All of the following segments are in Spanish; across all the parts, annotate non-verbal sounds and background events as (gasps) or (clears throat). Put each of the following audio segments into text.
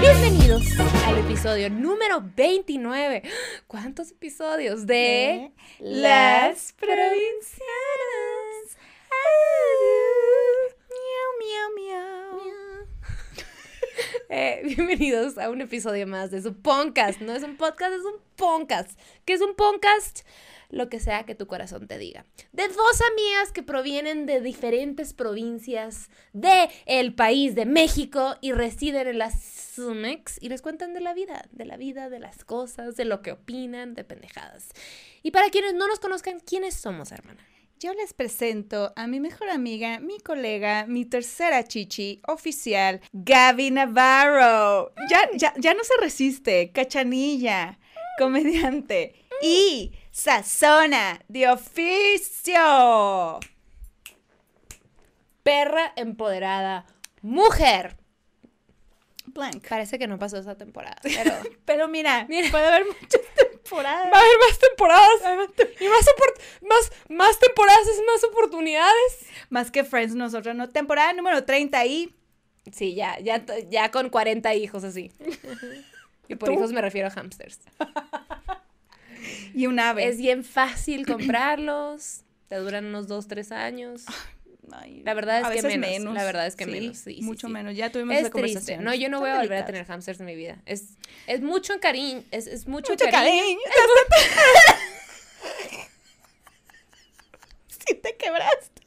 Bienvenidos al episodio número 29. ¿Cuántos episodios de Las Provincianas? Eh, (laughs) bienvenidos a un episodio más de su podcast. No es un podcast, es un podcast. ¿Qué es un podcast? Lo que sea que tu corazón te diga. De dos amigas que provienen de diferentes provincias de el país de México y residen en las Sumex y les cuentan de la vida, de la vida, de las cosas, de lo que opinan, de pendejadas. Y para quienes no nos conozcan, ¿quiénes somos, hermana? Yo les presento a mi mejor amiga, mi colega, mi tercera chichi oficial, Gaby Navarro. Ya, ya, ya no se resiste, cachanilla, comediante y sazona de oficio. Perra empoderada, mujer. Blank. Parece que no pasó esa temporada, (laughs) pero Pero mira, Mira. puede haber muchas temporadas. Va a haber más temporadas. Y más, más, más temporadas es más oportunidades. Más que Friends, nosotros no. Temporada número 30 y Sí, ya, ya, ya con 40 hijos así. (laughs) Y por ¿Tú? hijos me refiero a hamsters. y un ave. Es bien fácil comprarlos. Te duran unos 2, 3 años. Ay, La verdad es a que veces menos, la verdad es que menos, sí, mucho sí. menos. Ya tuvimos Es triste. conversación. No, yo no Son voy a volver a tener hamsters en mi vida. Es, es mucho cariño. Es, es mucho, Mucho cariño. cariño. (laughs) Sí te quebraste.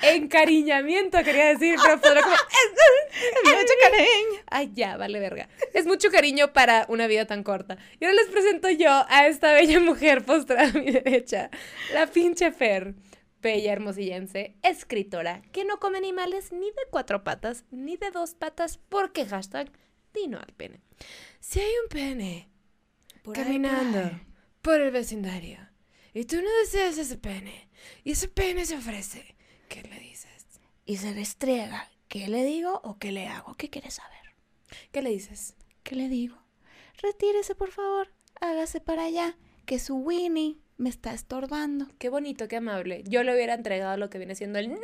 Encariñamiento, quería decir, pero podrá como... (laughs) Mucho cariño. Ay, ya, vale verga. Es mucho cariño para una vida tan corta. Y ahora les presento yo a esta bella mujer postrada a mi derecha. La pinche Fer. Bella hermosillense, escritora, que no come animales ni de cuatro patas, ni de dos patas, porque hashtag dino al pene. Si hay un pene Por caminando por ahí. por el vecindario y tú no deseas ese pene y ese pene se ofrece, ¿qué le dices? Y se restriega. ¿Qué le digo o qué le hago? ¿Qué quieres saber? ¿Qué le dices? ¿Qué le digo? Retírese, por favor. Hágase para allá. Que su Winnie me está estorbando. Qué bonito, qué amable. Yo le hubiera entregado lo que viene siendo el no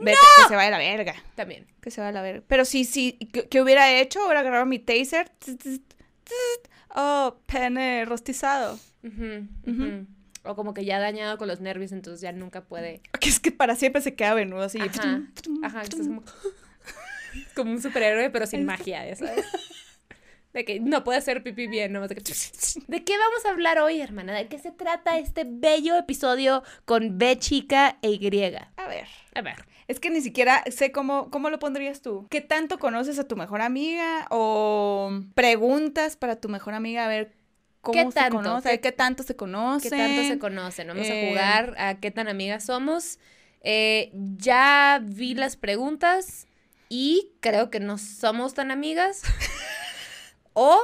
Vete, que se vaya a la verga. también. Que se vaya a la verga. Pero sí, sí. ¿Qué, qué hubiera hecho? Hubiera agarrado mi taser. Oh, pene rostizado. O como que ya dañado con los nervios, entonces ya nunca puede. (laughs) Que es que para siempre se queda venudo así. Ajá, ajá, como, (laughs) como un superhéroe, pero sin magia, (laughs) sabes. De que no puede hacer pipí bien, ¿no? De, que- ¿De qué vamos a hablar hoy, hermana? ¿De qué se trata este bello episodio con B chica e Y? A ver. A ver. Es que ni siquiera sé cómo, cómo lo pondrías tú. ¿Qué tanto conoces a tu mejor amiga? ¿O preguntas para tu mejor amiga a ver cómo ¿Qué se tanto? conoce? ¿Qué- ¿Qué, tanto se conoce? ¿Qué tanto se conocen? Vamos Eh, a jugar a qué tan amigas somos. Eh, ya vi las preguntas y creo que no somos tan amigas. (laughs) o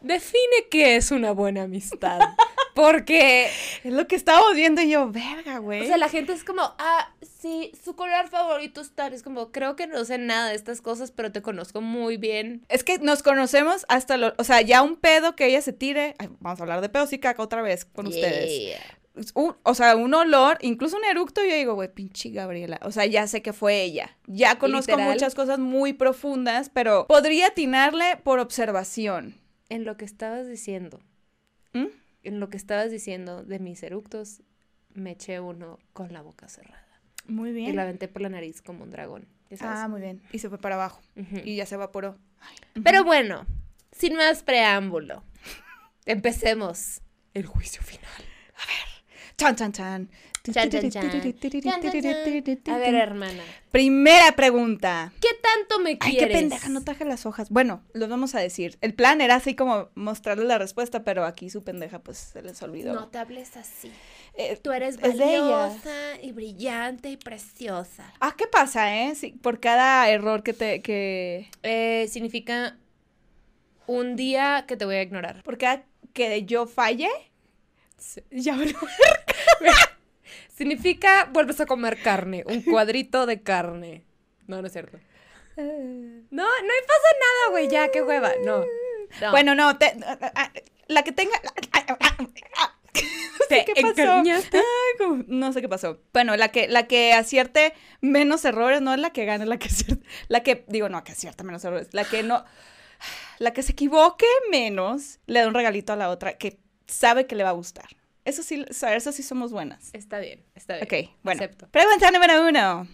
define qué es una buena amistad. (laughs) Porque, Es lo que estábamos viendo y yo, verga, güey. o sea, la gente es como, ah, sí, su color favorito es tal. Es como, creo que no sé nada de estas cosas, pero te conozco muy bien. Es que nos conocemos hasta lo, o sea, ya un pedo que ella se tire, ay, vamos a hablar de pedos y caca otra vez con ustedes. Un- o sea, un olor, incluso un eructo, yo digo, güey, pinche Gabriela. O sea, ya sé que fue ella. Ya conozco Literal. muchas cosas muy profundas, pero podría atinarle por observación. En lo que estabas diciendo, ¿Mm? en lo que estabas diciendo de mis eructos, me eché uno con la boca cerrada. Muy Y bien. la aventé por la nariz como un dragón. sabes. Ah, muy bien. Y se fue para abajo. Y ya se evaporó. Pero bueno, sin más preámbulo, (laughs) empecemos el juicio final. Chan, chan, chan. Chan, chan, chan. Chan, chan, chan. A ver, hermana, Primera pregunta. ¿qué tanto me Ay, quieres? qué pendeja, no traje las hojas. Bueno, los vamos a decir. El plan era así como mostrarles la respuesta, pero aquí su pendeja pues se les olvidó. No te hables así. Eh, Tú eres valiosa y brillante y preciosa. ah, ¿qué pasa, eh? Sí, por cada error que te, que... Eh, significa un día que te voy a ignorar. Por cada que yo falle, (laughs) ya me lo- (laughs) Significa vuelves a comer carne, un cuadrito de carne. No, no es cierto. No, no pasa nada, güey, ya, qué hueva. No. no. Bueno, no, te- la que tenga... (laughs) ¿Te qué pasó. Ay, no sé qué pasó. Bueno, la que, la que acierte menos errores, no es la que gane, la que acierte, la que, digo, no, que acierta menos errores, la que no, la que se equivoque menos, le da un regalito a la otra que sabe que le va a gustar. Eso sí, eso sí somos buenas. Está bien, está bien. Ok, bueno. Acepto. Pregunta número uno.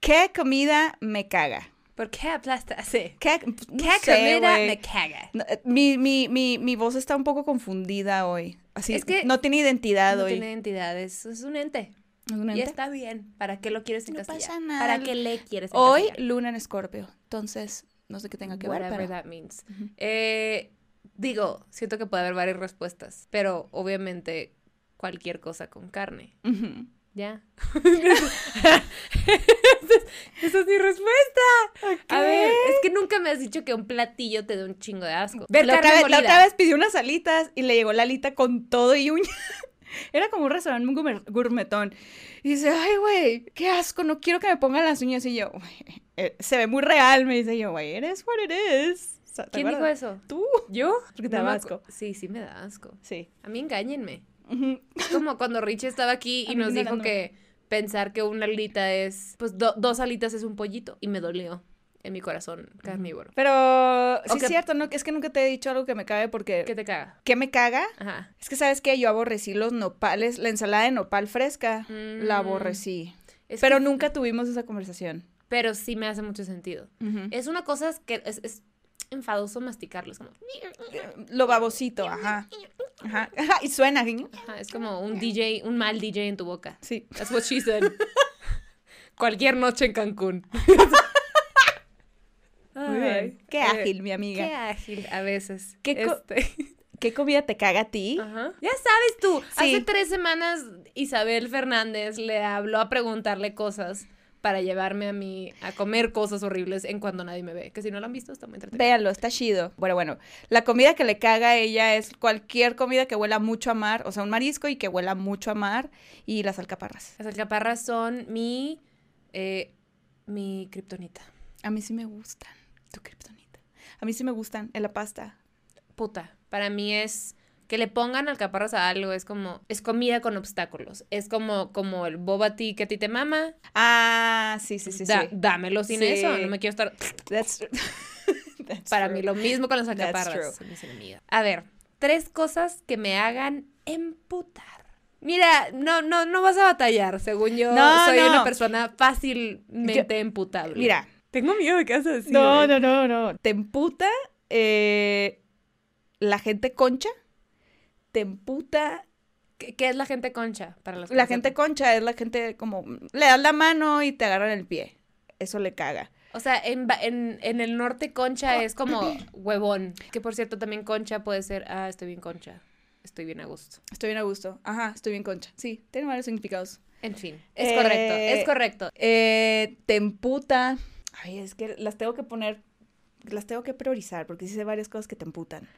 ¿Qué comida me caga? ¿Por qué aplastas? Sí. ¿Qué, ¿Qué no sé, comida güey. me caga? No, eh, Mi, mi, mi, mi voz está un poco confundida hoy. Así, Es que no tiene identidad No hoy. tiene identidad, es, es un ente. ¿Es un Y está bien. ¿Para qué lo quieres No encasillar? pasa nada. ¿Para qué le quieres Hoy, encasillar? luna en escorpio. Entonces, no sé qué tenga que ver, Whatever pero... that means. Ujú. Eh, digo, siento que puede haber varias respuestas, pero obviamente cualquier cosa con carne. Ujú. ¿Ya? esa, es, (laughs) esa es mi respuesta. A ver, es que nunca me has dicho que un platillo te da un chingo de asco. Ver la, otra vez, la otra vez pidió unas alitas y le llegó la alita con todo y uña. (laughs) Era como un restaurante muy gourmet- gourmetón. Y dice, ay, güey, qué asco, no quiero que me pongan las uñas. Y yo, "Güey, eh, se ve muy real, me dice yo, güey, eres what it is. O sea, ¿te ¿Quién dijo eso? Tú. ¿Yo? Porque te No da asco. Sí, sí me da asco. Sí. A mí engáñenme. Como cuando Richie estaba aquí y nos dijo que pensar que una alita es, pues do- dos alitas es un pollito. Y me dolió en mi corazón carnívoro. Pero sí es cierto, ¿no? Es que nunca te he dicho algo que me cabe porque... ¿Qué te caga? ¿Qué me caga? Ajá. Es que sabes que yo aborrecí los nopales, la ensalada de nopal fresca, la Mm. aborrecí. Es Pero que- nunca tuvimos esa conversación. Pero sí me hace mucho sentido. Es una cosa que es, es enfadoso masticarlo. Es como... Lo babosito, ajá. Ajá. Y suena. Ajá, es como un DJ, un mal DJ en tu boca. Sí. That's what she said. (laughs) Cualquier noche en Cancún. (laughs) Muy bien. Qué Eh, ágil, mi amiga. Qué ágil a veces. ¿Qué Este, (laughs) ¿Qué comida te caga a ti? Ajá. Ya sabes tú, Sí. hace tres semanas Isabel Fernández le habló a preguntarle cosas para llevarme a mí a comer cosas horribles en cuando nadie me ve. Que si no lo han visto, está muy entretenido. Véanlo, está chido. Bueno, bueno, la comida que le caga a ella es cualquier comida que huela mucho a mar, o sea, un marisco y que huela mucho a mar y las alcaparras. Las alcaparras son mi, eh, mi kriptonita. A mí sí me gustan. Tu kriptonita. A mí sí me gustan en la pasta. Puta, para mí es que le pongan alcaparras a algo, es como, es comida con obstáculos. Es como, como el boba tea que a ti te mama. Ah, sí, sí, sí, Da- sí. Dámelo sin Sí. eso, no me quiero estar... (laughs) That's true. (laughs) That's Para true. mí lo mismo con las alcaparras. A ver, tres cosas que me hagan emputar. Mira, no, no, no vas a batallar, según yo. No, soy no. una persona fácilmente emputable. Mira. Tengo miedo de qué vas a decir. No, no, no, no. Te emputa eh, la gente concha. Te emputa. ¿Qué, qué es la gente concha? Para los La gente concha es la gente como. Le das la mano y te agarran el pie. Eso le caga. O sea, en, en, en el norte concha es como (clears throat) huevón. Que por cierto, también concha puede ser, ah, estoy bien concha. Estoy bien a gusto. Estoy bien a gusto. Ajá, estoy bien concha. Sí, tiene varios significados. En fin, es Eh, correcto, es correcto. Eh, te emputa. Ay, es que las tengo que poner. Las tengo que priorizar porque sí sé varias cosas que te emputan.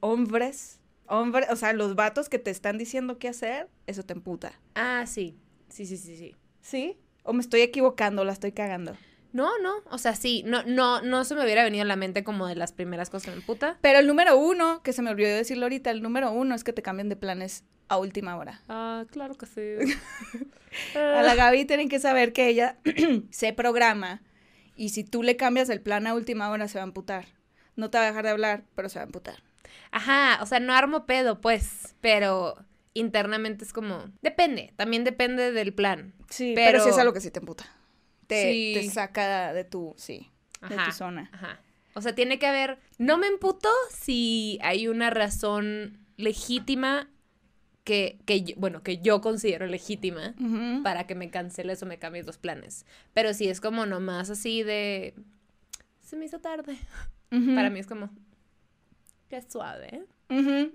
Hombres. Hombres, o sea, los vatos que te están diciendo qué hacer, eso te emputa. Ah, sí. Sí, sí, sí, sí. ¿Sí? ¿O me estoy equivocando, la estoy cagando? No, no, o sea, sí, no, no, no se me hubiera venido a la mente como de las primeras cosas que me emputa. Pero el número uno, que se me olvidó decirlo ahorita, el número uno es que te cambien de planes a última hora. Ah, claro que sí. (laughs) A la Gaby tienen que saber que ella (clears throat) se programa y si tú le cambias el plan a última hora se va a emputar. No te va a dejar de hablar, pero se va a emputar. Ajá, o sea, no armo pedo, pues, pero internamente es como, depende, también depende del plan. Sí, pero, Pero- sí es algo que sí te emputa. Te, Sí. te saca de tu, sí, de Ajá, tu zona. Ajá. O sea, tiene que haber, no me emputo si hay una razón legítima que, que yo- bueno, que yo considero legítima para que me canceles o me cambies los planes. Pero si es como nomás así de, se me hizo tarde. Para mí es como, qué suave. Mm.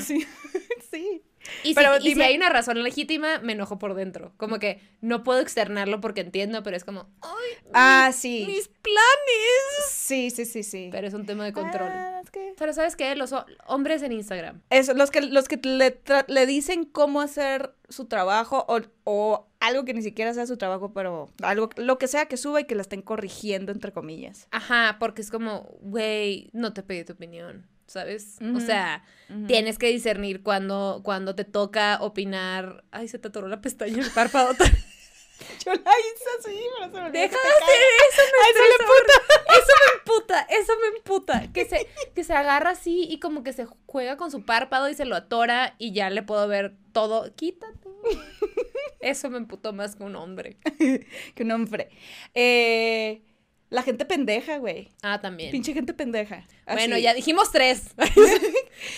Sí, (laughs) sí. Y, Pero si, y si hay una razón legítima, me enojo por dentro. Como que no puedo externarlo porque entiendo, pero es como, ¡ay! Ah, mi- sí. Mis planes. Sí, sí, sí, sí. Pero es un tema de control. Ah, es que- Pero ¿sabes qué? Los ho- hombres en Instagram. Eso, los que, los que le, le dicen cómo hacer su trabajo o, o algo que ni siquiera sea su trabajo, pero algo, lo que sea que suba y que la estén corrigiendo, entre comillas. Ajá, porque es como, güey, no te pedí tu opinión. ¿sabes? O sea, tienes que discernir cuando, cuando te toca opinar. Ay, se te atoró la pestaña en el párpado. (laughs) (laughs) Yo la hice así, pero se me Deja de hacer eso, me Ay, le estresa. (laughs) Eso me emputa, eso me emputa. Que se, que se agarra así y como que se juega con su párpado y se lo atora y ya le puedo ver todo. Quítate. Eso me emputó más que un hombre. (laughs) Que un hombre. Eh, la gente pendeja, güey. Ah, también. Pinche gente pendeja. Bueno, ya dijimos tres. no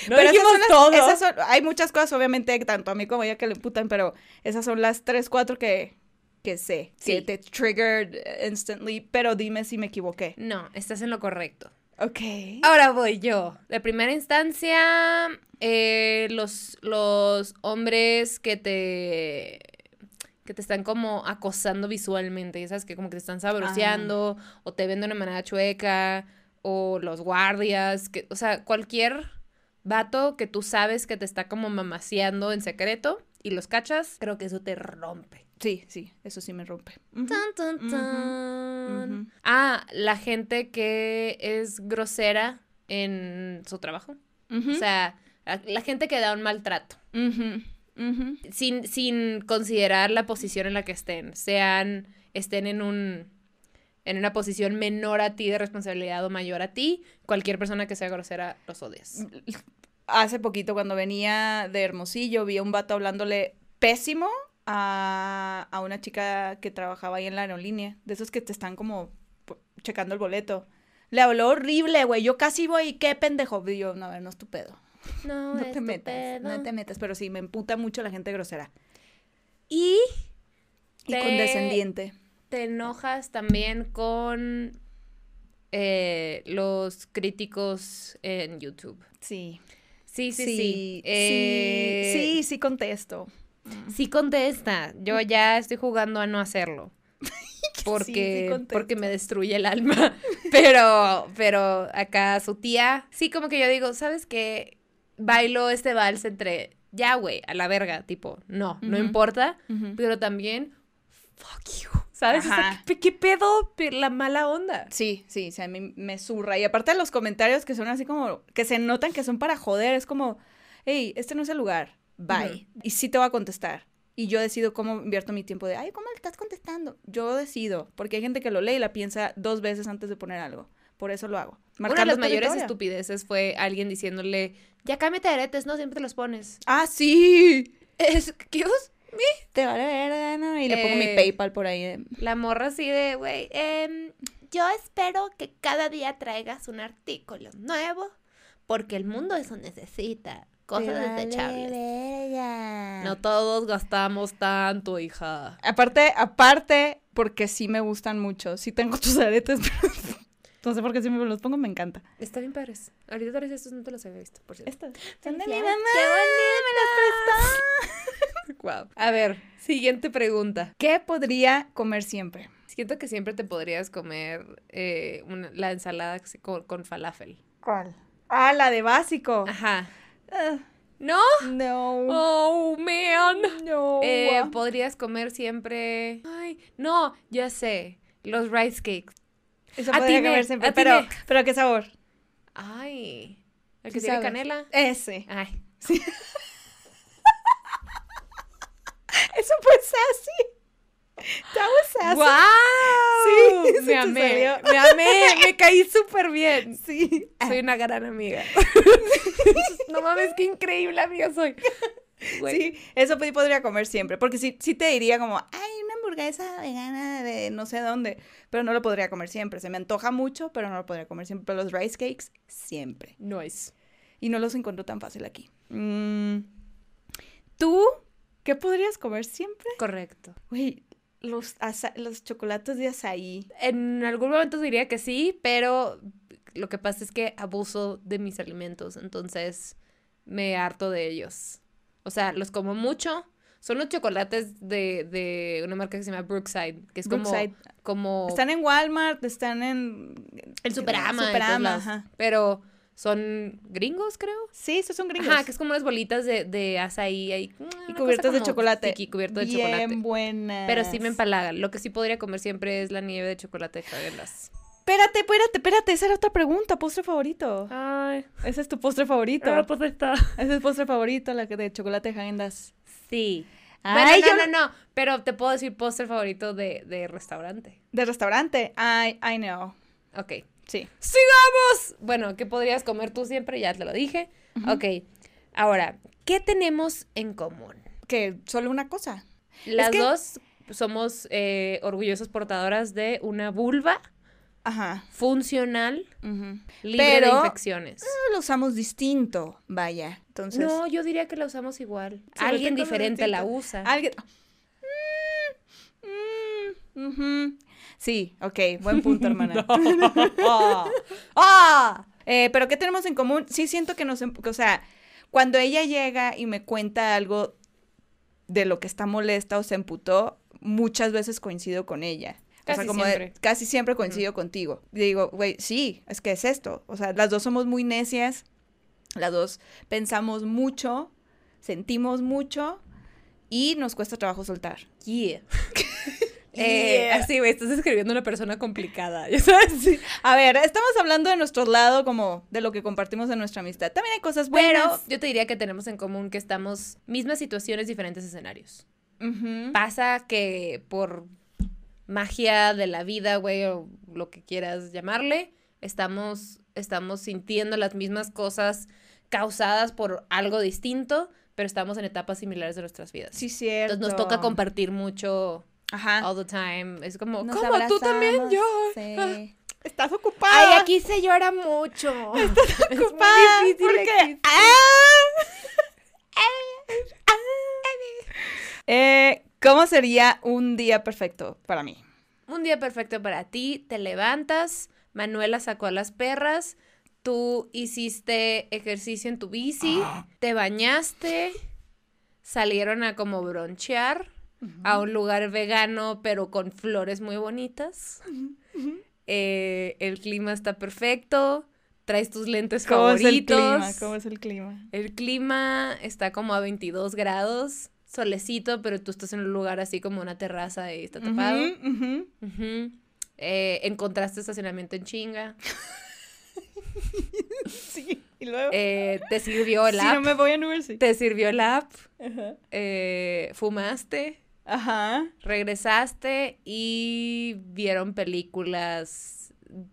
Pero esas dijimos son las- todo. esas son- hay muchas cosas, obviamente, tanto a mí como a ella que le emputan, pero esas son las tres, cuatro que, que sé, que Sí. te triggered instantly, pero dime si me equivoqué. No, estás en lo correcto. Ok. Ahora voy yo. De primera instancia, eh, los, los hombres que te que te están como acosando visualmente, ya sabes que como que te están sabroseando o te ven de una manera chueca o los guardias, que, o sea, cualquier vato que tú sabes que te está como mamaseando en secreto y los cachas, creo que eso te rompe. Sí, sí, eso sí me rompe. Tan, tan. Ah, la gente que es grosera en su trabajo. O sea, la, la gente que da un maltrato. Sin, sin considerar la posición en la que estén. Sean, estén en un en una posición menor a ti de responsabilidad o mayor a ti, cualquier persona que sea grosera los odias. Hace poquito cuando venía de Hermosillo vi a un vato hablándole pésimo a, a una chica que trabajaba ahí en la aerolínea, de esos que te están como checando el boleto. Le habló horrible, güey. Yo casi voy, qué pendejo. Y yo, no, a ver, no es tu pedo. (laughs) No, No es te tu metas, pedo. no te metas. Pero sí, me emputa mucho la gente grosera. Y Y Te- condescendiente. te enojas también con eh, los críticos en YouTube. Sí. Sí, sí, sí. Sí, Eh, sí, sí, sí contesto. Sí contesta. Yo ya estoy jugando a no hacerlo. (laughs) Porque, porque me destruye el alma. (laughs) Pero, pero acá su tía, sí, como que yo digo, ¿sabes qué? Bailo este vals entre, ya, güey, a la verga, tipo, no, no importa, pero también, fuck you, ¿sabes? O sea. ¿qué, qué pedo? Pe- La mala onda. Sí, sí, sí, a mí me zurra. Y aparte de los comentarios que son así como, que se notan que son para joder, es como, hey, este no es el lugar, bye. Y sí te voy a contestar. Y yo decido cómo invierto mi tiempo de, ay, ¿cómo le estás contestando? Yo decido, porque hay gente que lo lee y la piensa dos veces antes de poner algo. Por eso lo hago. Una de Marcando las mayores estupideces fue alguien diciéndole, ya cámbiate aretes, no, siempre te los pones. Ah, sí. Es, ¿qué os? Te vale verga, ¿no? Y le pongo mi Eh, PayPal por ahí. de- La morra así de, güey, em, yo espero que cada día traigas un artículo nuevo, porque el mundo eso necesita. Cosas desechables. No todos gastamos tanto, hija. Aparte, aparte, porque sí me gustan mucho. Sí tengo tus aretes, (laughs) pero no sé por qué si me los pongo, me encanta. Está bien padres. Ahorita traes estos, no te los había visto, por cierto. Estas son de mi mamá. ¡Qué (laughs) (laughs) Wow. A ver, siguiente pregunta. ¿Qué podría comer siempre? Siento que siempre te podrías comer eh, una- la ensalada con, con falafel. ¿Cuál? Ah, la de básico. Ajá. Ah, ¿No? no. Oh, man. No. Eh, podrías comer siempre. Ay, no, ya sé. Los rice cakes. Eso podría comer siempre. Pero, pero ¿qué sabor? Ay. ¿El Sí que tiene canela? Ese. Ay. (laughs) Eso fue sassy. That was sassy. ¡Wow! Sí, (laughs) me amé. salió. Me amé. Me caí súper bien. Sí. Soy una gran amiga. (laughs) no mames, qué increíble amiga soy. Sí, eso podría comer siempre. Porque sí, sí te diría como, ay, una hamburguesa vegana de no sé dónde. Pero no lo podría comer siempre. Se me antoja mucho, pero no lo podría comer siempre. Pero los rice cakes, siempre. Nice. Y no los encuentro tan fácil aquí. Mm, ¿Tú qué podrías comer siempre? Correcto. Güey, los, los chocolates de azaí. En algún momento diría que sí, pero lo que pasa es que abuso de mis alimentos, entonces me harto de ellos. O sea, los como mucho. Son los chocolates de, de una marca que se llama Brookside, que es Brookside. como, como Están en Walmart, están en... el Superama, en Superama, lados. ajá. pero son gringos, creo. Sí, esos son gringos. Ajá, que es como unas bolitas de, de azaí ahí. y cubiertos de chocolate. Y cubierto de Bien chocolate. buenas. Pero sí me empalagan. Lo que sí podría comer siempre es la nieve de chocolate de Häagen-Dazs. espérate, espérate, espérate. Esa era otra pregunta. Postre favorito. Ay, Ese es tu postre favorito. ah, pues está. Ese es el postre favorito, la que de chocolate Häagen-Dazs. Sí. Ay, bueno, no, yo- no, no, pero te puedo decir póster favorito de, de restaurante. De restaurante. I, I know. Ok. Sí. ¡Sigamos! Bueno, ¿qué podrías comer tú siempre? Ya te lo dije. Ok. Ahora, ¿qué tenemos en común? Que solo una cosa. Las que- dos somos eh, orgullosas portadoras de una vulva Ajá. funcional, Ujú. libre de infecciones. Lo usamos distinto, vaya. Entonces. No, yo diría que la usamos igual. Sí, Alguien diferente la usa. Alguien. Mm, mm. Sí, ok, buen (laughs) punto, hermana. (laughs) ¡Ah! Eh, pero ¿qué tenemos en común? Sí siento que nos... em- O sea, cuando ella llega y me cuenta algo de lo que está molesta o se emputó, muchas veces coincido con ella. o Casi sea, como de- siempre. casi siempre coincido contigo. Y digo, güey, sí, es que es esto. O sea, las dos somos muy necias, las dos pensamos mucho, sentimos mucho y nos cuesta trabajo soltar. Yeah. (laughs) Eh, Yeah. así, güey, estás escribiendo una persona complicada, (laughs) ya sabes. A ver, estamos hablando de nuestro lado como de lo que compartimos en nuestra amistad. También hay cosas buenas. Pero yo te diría que tenemos en común que estamos mismas situaciones, diferentes escenarios. Pasa que por magia de la vida, güey, o lo que quieras llamarle, estamos, estamos sintiendo las mismas cosas causadas por algo distinto, pero estamos en etapas similares de nuestras vidas. Sí, cierto. Entonces nos toca compartir mucho Ajá. all the time. Es como, Nos ¿cómo? ¿Tú también? Yo. Sí. (laughs) Estás ocupada. Ay, aquí se llora mucho. (laughs) Estás ocupada. ¿Por qué? (laughs) Eh, ¿Cómo sería un día perfecto para mí? Un día perfecto para ti, te levantas, Manuela sacó a las perras, tú hiciste ejercicio en tu bici, (gasps) te bañaste, salieron a como bronchear a un lugar vegano pero con flores muy bonitas. Eh, el clima está perfecto, traes tus lentes ¿Cómo es el favoritos. clima? ¿Cómo es el clima? El clima está como a 22 grados, solecito, pero tú estás en un lugar así como una terraza y está tapado. Ujú. Ujú. Eh, encontraste estacionamiento en chinga. (laughs) Sí, y luego. Eh, te sirvió el si app. no me voy a. Te sirvió el app. Ajá. eh, fumaste. Ajá. Regresaste y vieron películas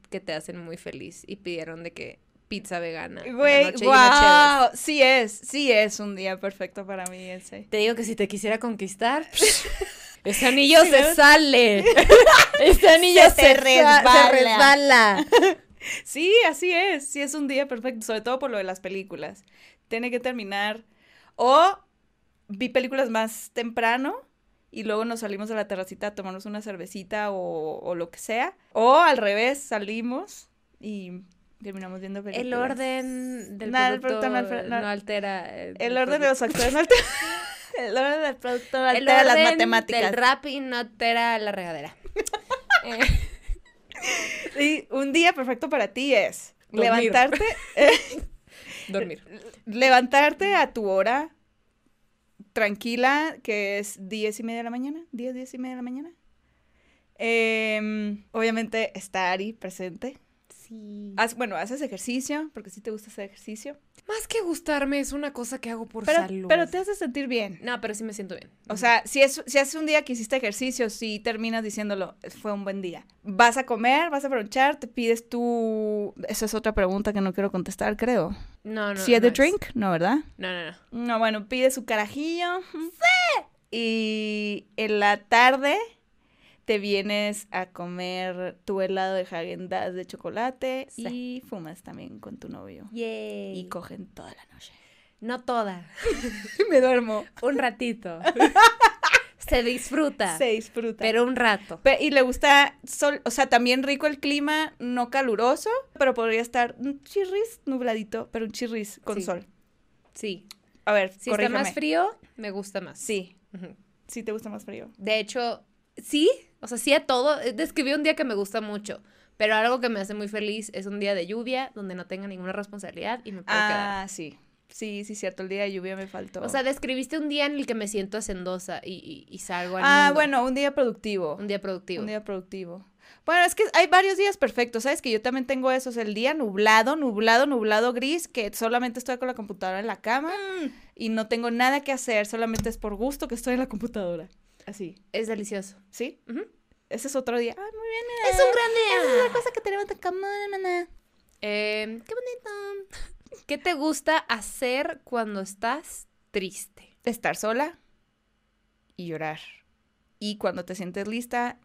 que te hacen muy feliz. Y pidieron de que pizza vegana. Güey, wow. Sí es, sí es un día perfecto para mí ese. Te digo que si te quisiera conquistar, (laughs) ese anillo Sí, se sale. (laughs) Ese anillo Se resbala. se resbala. (laughs) Sí, así es, sí es un día perfecto, sobre todo por lo de las películas. Tiene que terminar. O vi películas más temprano y luego nos salimos a la terracita a tomarnos una cervecita o, o lo que sea. O al revés, salimos y terminamos viendo películas. El orden del el producto, no alter- no, no- altera. eh, El el orden de los factores no altera. (laughs) El orden del producto no El altera las matemáticas. del rap y no altera la regadera. (laughs) Eh, Y un día perfecto para ti es Dormir. levantarte, (laughs) dormir. levantarte a tu hora tranquila, que es diez y media de la mañana, diez, diez y media de la mañana. Em, obviamente está Ari presente. Sí. Haz- bueno, haces ejercicio, porque sí te gusta hacer ejercicio. Más que gustarme, es una cosa que hago por Pero, salud. pero te hace sentir bien. No, pero sí me siento bien. O sea, si es, si un día que hiciste ejercicio, si terminas diciéndolo, fue un buen día. Vas a comer, vas a bronchar, te pides tu... Esa es otra pregunta que no quiero contestar, creo. No, no. si es no de es. drink, no, ¿verdad? No, no, no. No, bueno, pide su carajillo. ¡Sí! Y en la tarde te vienes a comer tu helado de häagen de chocolate Sí. y fumas también con tu novio. Yay. Y cogen toda la noche. No toda. (laughs) Me duermo. Un ratito. (laughs) Se disfruta. (laughs) Se disfruta. Pero un rato. Pe- y le gusta, sol, o sea, también rico el clima, no caluroso, pero podría estar un chirris nubladito, pero un chirris con Sí. sol. Sí. A ver, Si corrígeme. está más frío, me gusta más. Sí, sí te gusta más frío. De hecho, sí, o sea, sí a todo. Eh, Describí un día que me gusta mucho, pero algo que me hace muy feliz es un día de lluvia donde no tenga ninguna responsabilidad y me puedo quedar. Ah, sí. Sí, sí, cierto, el día de lluvia me faltó. O sea, describiste un día en el que me siento hacendosa y, y, y salgo al ah, mundo. bueno, un día productivo. Un día productivo. Un día productivo. Bueno, es que hay varios días perfectos, ¿sabes? Que yo también tengo esos, el día nublado, nublado, nublado, gris, que solamente estoy con la computadora en la cama Mm, y no tengo nada que hacer, solamente es por gusto que estoy en la computadora. Así, es delicioso. ¿sí? Ese es otro día. Ay, muy bien. Es un gran Esa es día. la cosa que tenemos en común, hermana. Eh, qué bonito. ¿Qué te gusta hacer cuando estás triste? Estar sola y llorar. Y cuando te sientes lista,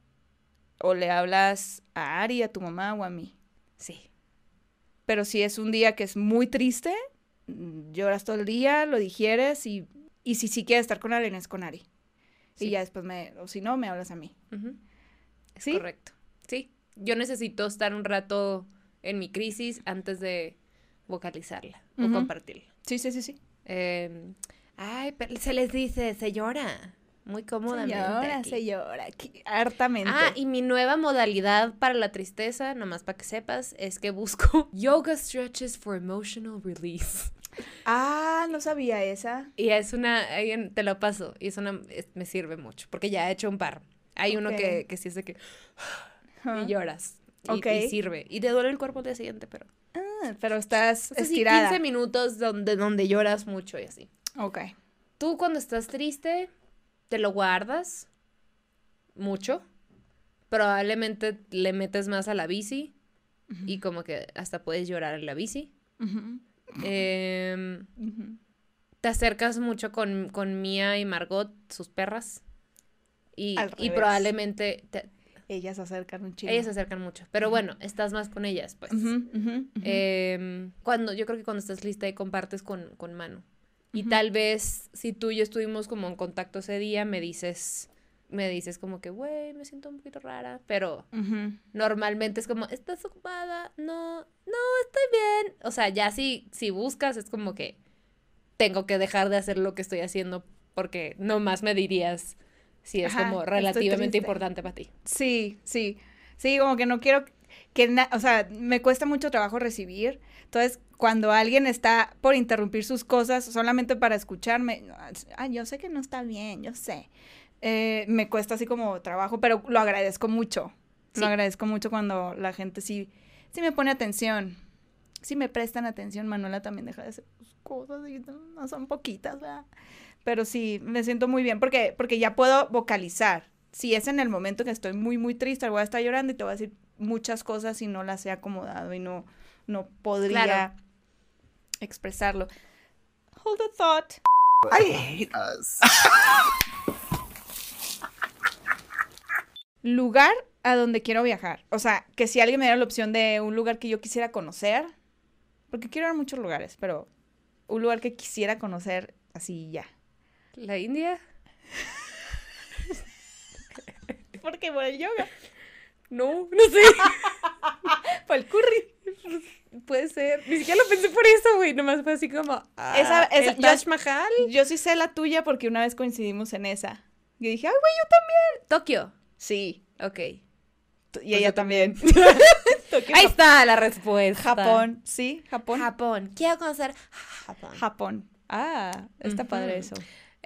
o le hablas a Ari, a tu mamá o a mí. Sí. Pero si es un día que es muy triste, mm, lloras todo el día, lo digieres y, y si sí quieres estar con alguien es con Ari. Sí. Y ya después me, o si no, me hablas a mí. ¿Sí? correcto. Sí. Yo necesito estar un rato en mi crisis antes de vocalizarla o Ujú. compartirla. Sí, sí, sí, sí. Eh, ay, pero se les dice, se llora. Muy cómodamente. Se llora, aquí. se llora, aquí, hartamente. Ah, y mi nueva modalidad para la tristeza, nomás para que sepas, es que busco (laughs) yoga stretches for emotional release. Ah, no sabía esa. Y es una, te lo paso, y es una, es- me sirve mucho, porque ya he hecho un par. Hay uno que, que sí es de que Ajá. y lloras. Y, Ok. y sirve. Y te duele el cuerpo al día siguiente, pero. Ah, pero estás O sea, sí, estirada. 15 minutos donde, donde lloras mucho y así. Ok. Tú cuando estás triste, te lo guardas mucho. Probablemente le metes más a la bici y como que hasta puedes llorar en la bici. Em, te acercas mucho con, con Mía y Margot, sus perras. Y, y probablemente te- Ellas se acercan un chingo. ellas se acercan mucho. Pero bueno, estás más con ellas, pues. Em, cuando, yo creo que cuando estás lista y compartes con, con Manu. Y tal vez si tú y yo estuvimos como en contacto ese día, me dices, me dices como que, güey, me siento un poquito rara. Pero normalmente es como, ¿estás ocupada? No, no, estoy bien. O sea, ya si, si buscas es como que tengo que dejar de hacer lo que estoy haciendo porque no más me dirías si es Ajá, como relativamente importante para ti. Sí, sí. Sí, como que no quiero que, na- o sea, me cuesta mucho trabajo recibir. Entonces, cuando alguien está por interrumpir sus cosas solamente para escucharme, ah, yo sé que no está bien, yo sé. Eh, me cuesta así como trabajo, pero lo agradezco mucho. Sí. Lo agradezco mucho cuando la gente sí, sí me pone atención. Sí me prestan atención. Manuela también deja de hacer sus cosas y no son poquitas, ¿verdad? Pero sí, me siento muy bien porque, porque ya puedo vocalizar. Si es en el momento que estoy muy, muy triste, voy a estar llorando y te voy a decir muchas cosas y no las he acomodado y no, no podría Claro. expresarlo. Hold a thought. I hate us. Lugar a donde quiero viajar. O sea, que si alguien me diera la opción de un lugar que yo quisiera conocer, porque quiero ir a muchos lugares, pero un lugar que quisiera conocer así ya. ¿La India? Porque por el yoga. No, no sé. (laughs) Por el curry. Puede ser. Ni siquiera lo pensé por eso, güey. Nomás fue así como. ah, Esa- esa- ¿el Taj Mahal. Yo sí sé la tuya porque una vez coincidimos en esa. Yo dije, ay, güey, yo también. Tokio. Sí. Ok. Y Pues ella yo también. (laughs) Ahí está la respuesta. Japón. Sí, Japón. Japón. Quiero conocer Japón. Japón. Ah, está padre eso.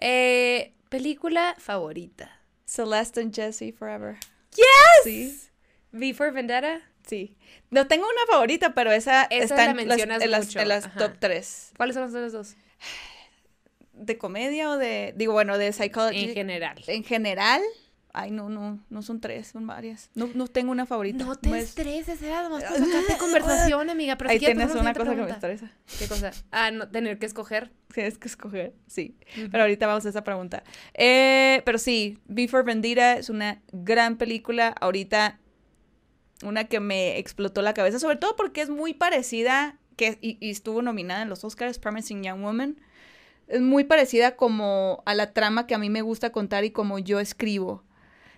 Eh, película favorita. Celeste and Jesse Forever. Yes. Sí. V for Vendetta. Sí. No tengo una favorita, pero esa, Esa está la en las, en las, en top 3. ¿Cuáles son las otras dos? ¿De comedia o de, digo, bueno, de psychology? En general. En general. Ay, no, no, no son tres, son varias. No, no tengo una favorita. No te Pues, estreses, era nomás (laughs) para sacarte conversación, amiga. Pero Ahí tienes una cosa que me estresa. ¿Qué cosa? Ah, no, tener que escoger. Tienes que escoger, sí. Pero ahorita vamos a esa pregunta. Eh, pero sí, Before Vendetta es una gran película. Ahorita, una que me explotó la cabeza, sobre todo porque es muy parecida, que, y, y estuvo nominada en los Oscars, Promising Young Woman. Es muy parecida como a la trama que a mí me gusta contar y como yo escribo.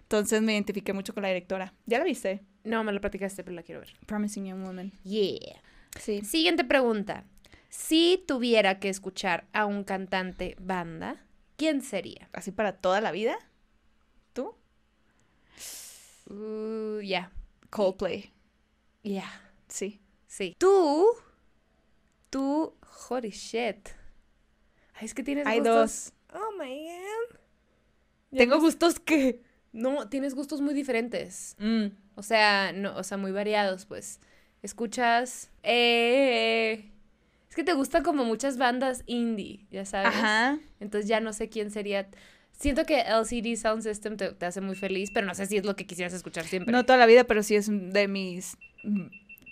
Entonces me identifiqué mucho con la directora. ¿Ya la viste? No, me lo platicaste, pero la quiero ver. Promising Young Woman. Yeah. Sí. Siguiente pregunta. Si tuviera que escuchar a un cantante banda, ¿quién sería? ¿Así para toda la vida? ¿Tú? Uh, ya. Coldplay. Ya. Sí. Sí. Tú. Tú. Holy shit. Ay, es que tienes Hay gustos. dos. Oh my god. Tengo gustos que... No, tienes gustos muy diferentes. Mm, O sea, no, o sea, muy variados, pues. Escuchas. Eh, es que te gustan como muchas bandas indie, ya sabes. Ajá. Entonces ya no sé quién sería. Siento que LCD Sound System te, te hace muy feliz, pero no sé si es lo que quisieras escuchar siempre. No toda la vida, pero sí es de mis...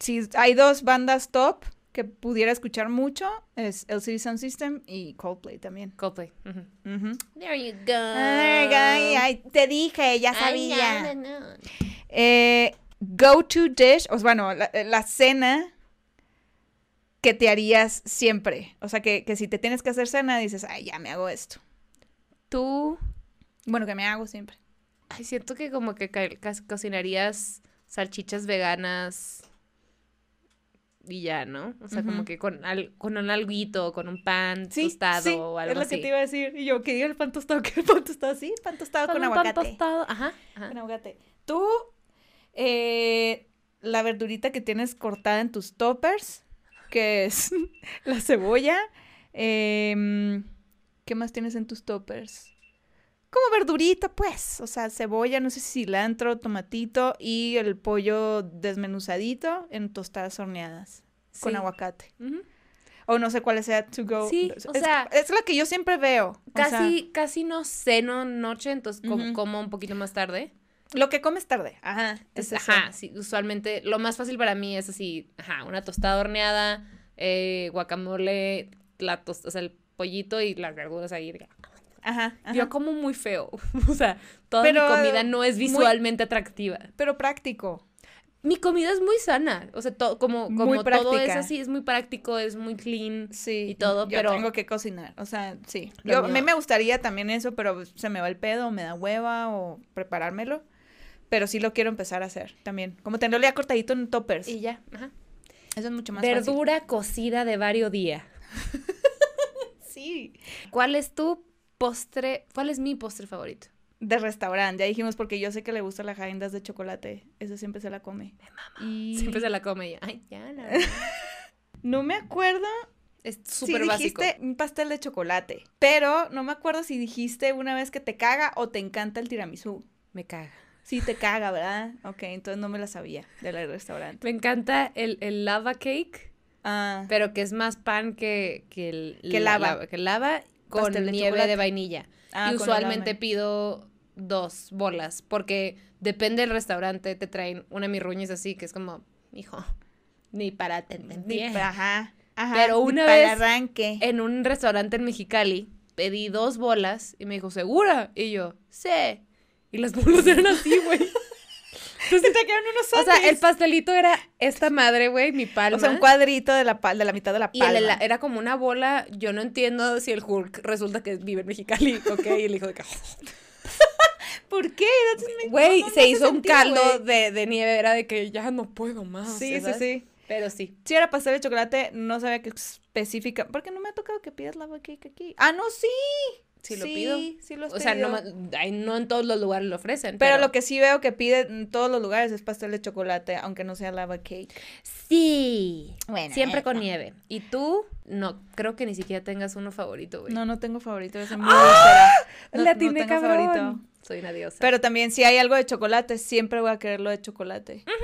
Si hay dos bandas top que pudiera escuchar mucho, es LCD Sound System y Coldplay también. Coldplay. There you go. Ay, ay, ay, te dije, ya sabía. no, no, no. Eh, go to dish, o sea, bueno, la, la cena que te harías siempre. O sea, que, que si te tienes que hacer cena, dices, ay, ya me hago esto. Tú. Bueno, que me hago siempre. Ay, siento que como que cocinarías salchichas veganas y ya, ¿no? O sea, como que con, al- con un alguito, con un pan tostado sí, o algo es lo así. que te iba a decir. Y yo, que diga el pan tostado, (laughs) que el pan tostado, sí, pan tostado con, pan aguacate. tostado, ajá, ajá. Con aguacate. Tú, eh, la verdurita que tienes cortada en tus toppers, que es (laughs) la cebolla. em, ¿Qué más tienes en tus toppers? Como verdurita, pues. O sea, cebolla, no sé si cilantro, tomatito y el pollo desmenuzadito en tostadas horneadas con aguacate. O no sé cuál sea to go. Sí, es, o sea- es lo que yo siempre veo. O sea, Casi, casi no ceno noche, entonces como un poquito más tarde. lo que comes tarde. Ajá. es ajá, sí, usualmente lo más fácil para mí es así, ajá, una tostada horneada, eh, guacamole, la tos- o sea, el pollito y las verduras ahí. Ajá. ajá. Yo como muy feo, (laughs) o sea, toda Pero, mi comida no es muy- visualmente atractiva. Pero práctico. Mi comida es muy sana, o sea, to- como, Muy como todo es así, es muy práctico, es muy clean. Sí. y todo, yo pero- tengo que cocinar. O sea, sí. Yo, a mí me gustaría también eso, pero se me va el pedo, me da hueva o preparármelo. Pero sí lo quiero empezar a hacer también. Como tenerlo ya cortadito en toppers. Y ya, ajá. Eso es mucho más fácil. Verdura cocida de varios días. (laughs) Sí. ¿Cuál es tu postre, cuál es mi postre favorito? De restaurante, ya dijimos, porque yo sé que le gusta la jaendas de chocolate. Eso siempre se la come. Y... Siempre se la come ella. Ay, ya, la (laughs) No me acuerdo Es si súper básico. dijiste un pastel de chocolate. Pero no me acuerdo si dijiste una vez que te caga o te encanta el tiramisú. Me caga. Sí, te caga, ¿verdad? Ok, entonces no me la sabía del restaurante. Me encanta el, el lava cake, Ah, pero que es más pan que, que el Que lava. que lava con de nieve chocolate. de vainilla. ah, y usualmente pido dos bolas, porque depende del restaurante, te traen una mirruña así, que es como, hijo, ni para te Ni Ajá, ajá. Pero ni una para vez- arranque. En un restaurante en Mexicali, pedí dos bolas y me dijo, ¿segura? Y yo, sí. Y las bolas eran así, güey. Entonces te quedaron unos O sea, el sándwiches. pastelito era esta madre, güey, mi palma. O sea, un cuadrito de la, pal- de la mitad de la Y el palma. era como una bola, yo no entiendo si el Hulk resulta que vive en Mexicali, (laughs) ok, y el hijo de ca- (laughs) ¿Por qué? Güey, no- no se hizo un sentido, caldo de, de nieve, era de que ya no puedo más. Sí, sí, sí. Pero sí. Si era pastel de chocolate, no sabía que específica. Porque no me ha tocado que pidas lava cake aquí. Ah, no, sí. Sí lo pido. Sí, lo has O sea, no, no en todos los lugares lo ofrecen. Pero, lo que sí veo que piden en todos los lugares es pastel de chocolate, aunque no sea lava cake. Sí. Bueno, Siempre con nieve. Y tú, no, creo que ni siquiera tengas uno favorito, güey. No, no tengo favorito, es muy grosera. No- La no tiene tengo cabrón. favorito. Soy una diosa. Pero también si hay algo de chocolate, siempre voy a querer lo de chocolate. (laughs)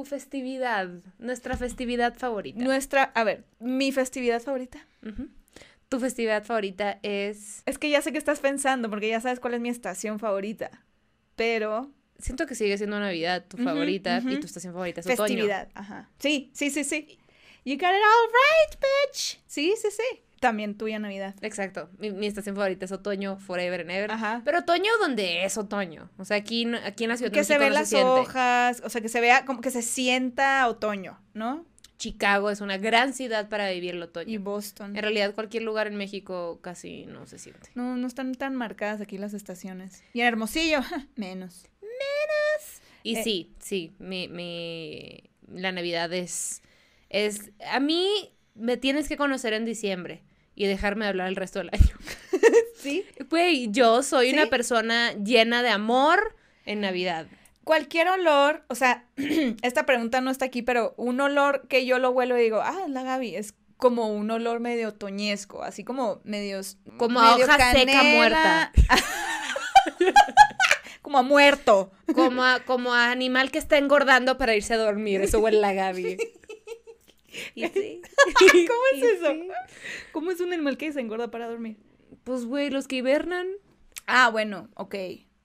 tu festividad, nuestra festividad favorita. Nuestra, a ver, mi festividad favorita. Tu festividad favorita es... Es que ya sé que estás pensando, porque ya sabes cuál es mi estación favorita. Pero Siento que sigue siendo Navidad tu favorita y tu estación favorita es otoño. festividad, ajá. Sí, sí, sí, sí. You got it all right, bitch. Sí, sí, sí. También tuya Navidad. Exacto. Mi, mi estación favorita es otoño, forever and ever. Ajá. Pero otoño donde es otoño. O sea, aquí, no- aquí en la ciudad de Que se no las hojas, o sea, que se vea como que se sienta otoño, ¿no? Chicago es una gran ciudad para vivir el otoño. Y Boston. En realidad, cualquier lugar en México casi no se siente. No, no están tan marcadas aquí las estaciones. Y en Hermosillo, (laughs) menos. Y Eh. sí, sí, mi, mi, la Navidad es, es, a mí me tienes que conocer en diciembre y dejarme hablar el resto del año. (laughs) Sí. Güey, yo soy ¿Sí? una persona llena de amor en Navidad. Cualquier olor, o sea, (clears throat) esta pregunta no está aquí, pero un olor que yo lo huelo y digo, ah, es la Gaby, es como un olor medio otoñesco, así como medios... Como a medio hoja seca muerta. (laughs) como a muerto. Como a, como a animal que está engordando para irse a dormir. Eso huele la Gaby. (laughs) (laughs) Y sí. (laughs) ¿Cómo es Y eso? sí. ¿Cómo es un animal que se engorda para dormir? Pues, güey, los que hibernan. Ah, bueno, ok,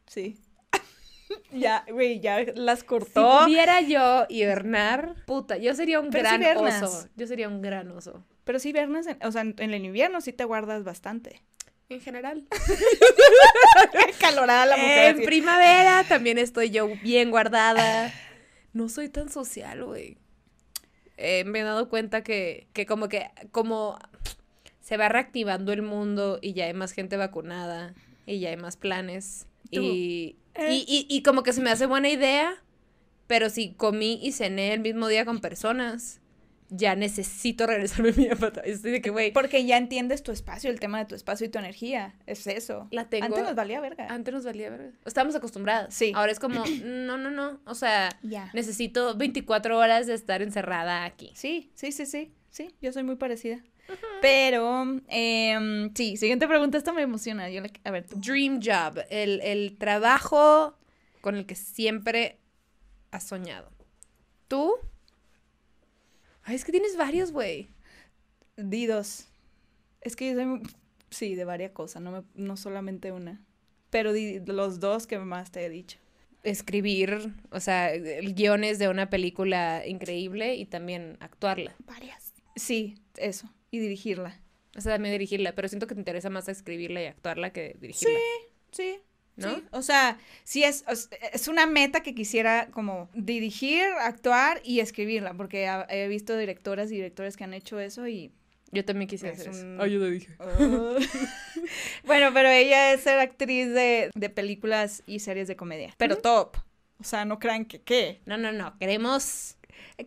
sí. (laughs) ya, güey, ya las Si cortó. pudiera yo hibernar, puta, yo sería un Pero gran hibernas. oso. Yo sería un gran oso. Pero sí, vernas, en- o sea, en, en el invierno sí te guardas bastante. En general. Calorada la mujer. en así. primavera también estoy yo bien guardada. No soy tan social, güey. Eh, me he dado cuenta que, que como que como se va reactivando el mundo y ya hay más gente vacunada y ya hay más planes. Y, eh. y, y- y como que se me hace buena idea, pero si comí y cené el mismo día con personas, ya necesito regresarme a mi apata. Estoy de que, güey, Porque ya entiendes tu espacio, el tema de tu espacio y tu energía. Es eso. la tengo. Antes nos valía verga. Antes nos valía ver. Estábamos acostumbradas. Sí. Ahora es como, no, no, no. O sea, Ya. necesito 24 horas de estar encerrada aquí. Sí, sí, sí, sí. Sí, yo soy muy parecida. Pero, em, sí, siguiente pregunta. Esta me emociona. Yo a ver, tú. Dream job. El, el trabajo con el que siempre has soñado. ¿Tú? Ay, es que tienes varios, güey. Di dos. Es que yo soy, sí, de varias cosas, no, me- no solamente una. Pero di los dos que más te he dicho. Escribir, o sea, el guiones de una película increíble y también actuarla. Varias. Sí, eso. Y dirigirla. O sea, también dirigirla, pero siento que te interesa más escribirla y actuarla que dirigirla. Sí. ¿No? Sí. O sea, sí es, es- una meta que quisiera como dirigir, actuar y escribirla, porque he visto directoras y directores que han hecho eso y... Yo también quisiera Es hacer eso. Ah, yo lo dije. uh. (laughs) (laughs) bueno, pero ella es ser actriz de, de películas y series de comedia, pero top. O sea, no crean que qué. No, no, no. Queremos